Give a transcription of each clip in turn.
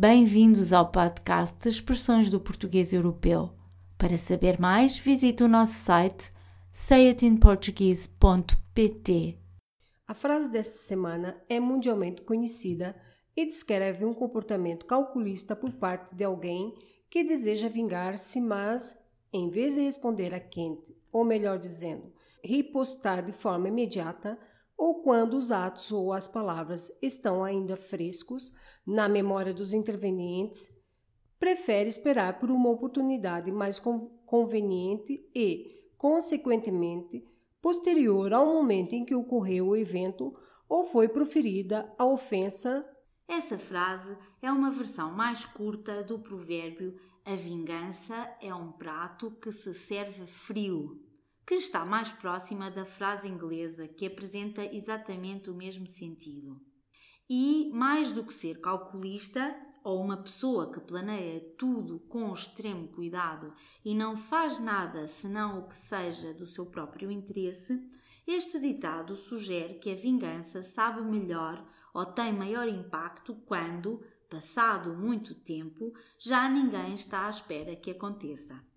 Bem-vindos ao podcast de Expressões do Português Europeu. Para saber mais, visite o nosso site sayitinportuguese.pt. A frase desta semana é mundialmente conhecida e descreve um comportamento calculista por parte de alguém que deseja vingar-se, mas, em vez de responder a quente, ou melhor dizendo, ripostar de forma imediata, ou quando os atos ou as palavras estão ainda frescos na memória dos intervenientes, prefere esperar por uma oportunidade mais conveniente e, consequentemente, posterior ao momento em que ocorreu o evento ou foi proferida a ofensa. Essa frase é uma versão mais curta do provérbio A vingança é um prato que se serve frio que está mais próxima da frase inglesa que apresenta exatamente o mesmo sentido. E, mais do que ser calculista, ou uma pessoa que planeia tudo com extremo cuidado e não faz nada senão o que seja do seu próprio interesse, este ditado sugere que a vingança sabe melhor ou tem maior impacto quando, passado muito tempo, já ninguém está à espera que aconteça.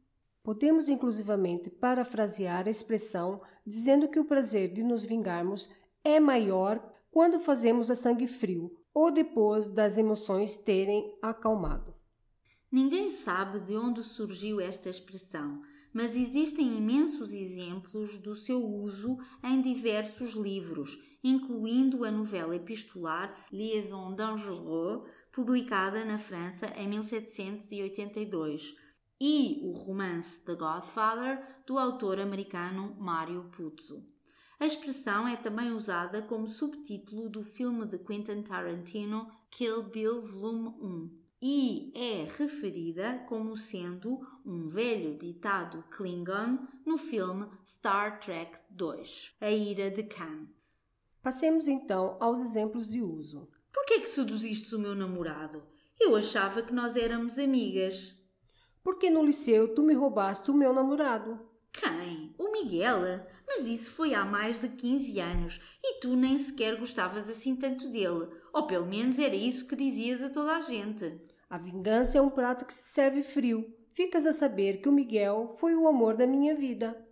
Podemos inclusivamente parafrasear a expressão dizendo que o prazer de nos vingarmos é maior quando fazemos a sangue frio ou depois das emoções terem acalmado. Ninguém sabe de onde surgiu esta expressão, mas existem imensos exemplos do seu uso em diversos livros, incluindo a novela epistolar Liaison dangereuse, publicada na França em 1782 e o romance The Godfather do autor americano Mario Puzo. A expressão é também usada como subtítulo do filme de Quentin Tarantino Kill Bill Volume 1 e é referida como sendo um velho ditado Klingon no filme Star Trek II, A Ira de Khan. Passemos então aos exemplos de uso. Por que é que seduziste o meu namorado? Eu achava que nós éramos amigas. Porque no liceu tu me roubaste o meu namorado. Quem? O Miguel? Mas isso foi há mais de 15 anos e tu nem sequer gostavas assim tanto dele. Ou pelo menos era isso que dizias a toda a gente. A vingança é um prato que se serve frio. Ficas a saber que o Miguel foi o amor da minha vida.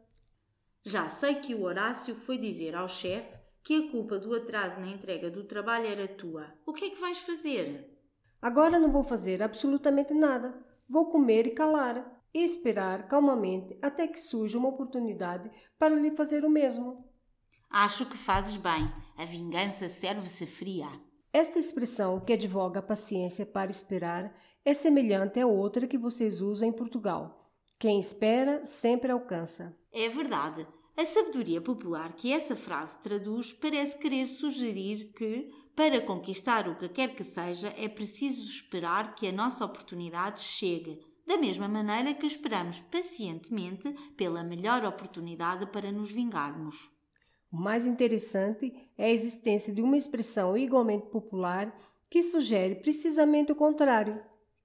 Já sei que o Horácio foi dizer ao chefe que a culpa do atraso na entrega do trabalho era tua. O que é que vais fazer? Agora não vou fazer absolutamente nada. Vou comer e calar, e esperar calmamente até que surja uma oportunidade para lhe fazer o mesmo. Acho que fazes bem. A vingança serve-se fria. Esta expressão que advoga a paciência para esperar é semelhante a outra que vocês usam em Portugal. Quem espera sempre alcança. É verdade. A sabedoria popular que essa frase traduz parece querer sugerir que, para conquistar o que quer que seja, é preciso esperar que a nossa oportunidade chegue, da mesma maneira que esperamos pacientemente pela melhor oportunidade para nos vingarmos. O mais interessante é a existência de uma expressão igualmente popular que sugere precisamente o contrário.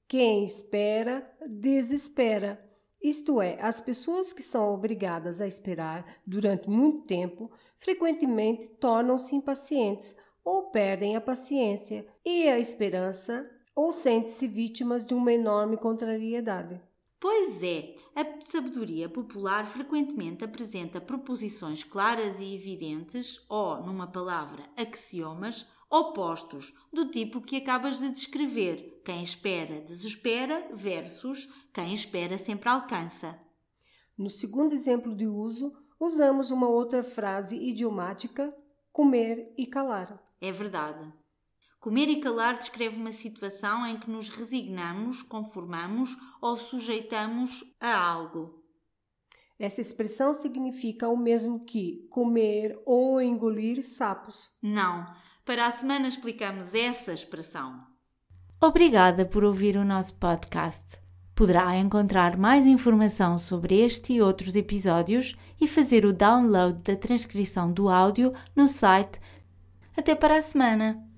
Quem espera, desespera. Isto é, as pessoas que são obrigadas a esperar durante muito tempo frequentemente tornam-se impacientes ou perdem a paciência e a esperança ou sentem-se vítimas de uma enorme contrariedade. Pois é, a sabedoria popular frequentemente apresenta proposições claras e evidentes, ou, numa palavra, axiomas, opostos, do tipo que acabas de descrever. Quem espera, desespera, versus quem espera sempre alcança. No segundo exemplo de uso, usamos uma outra frase idiomática, comer e calar. É verdade. Comer e calar descreve uma situação em que nos resignamos, conformamos ou sujeitamos a algo. Essa expressão significa o mesmo que comer ou engolir sapos. Não. Para a semana explicamos essa expressão. Obrigada por ouvir o nosso podcast. Poderá encontrar mais informação sobre este e outros episódios e fazer o download da transcrição do áudio no site. Até para a semana!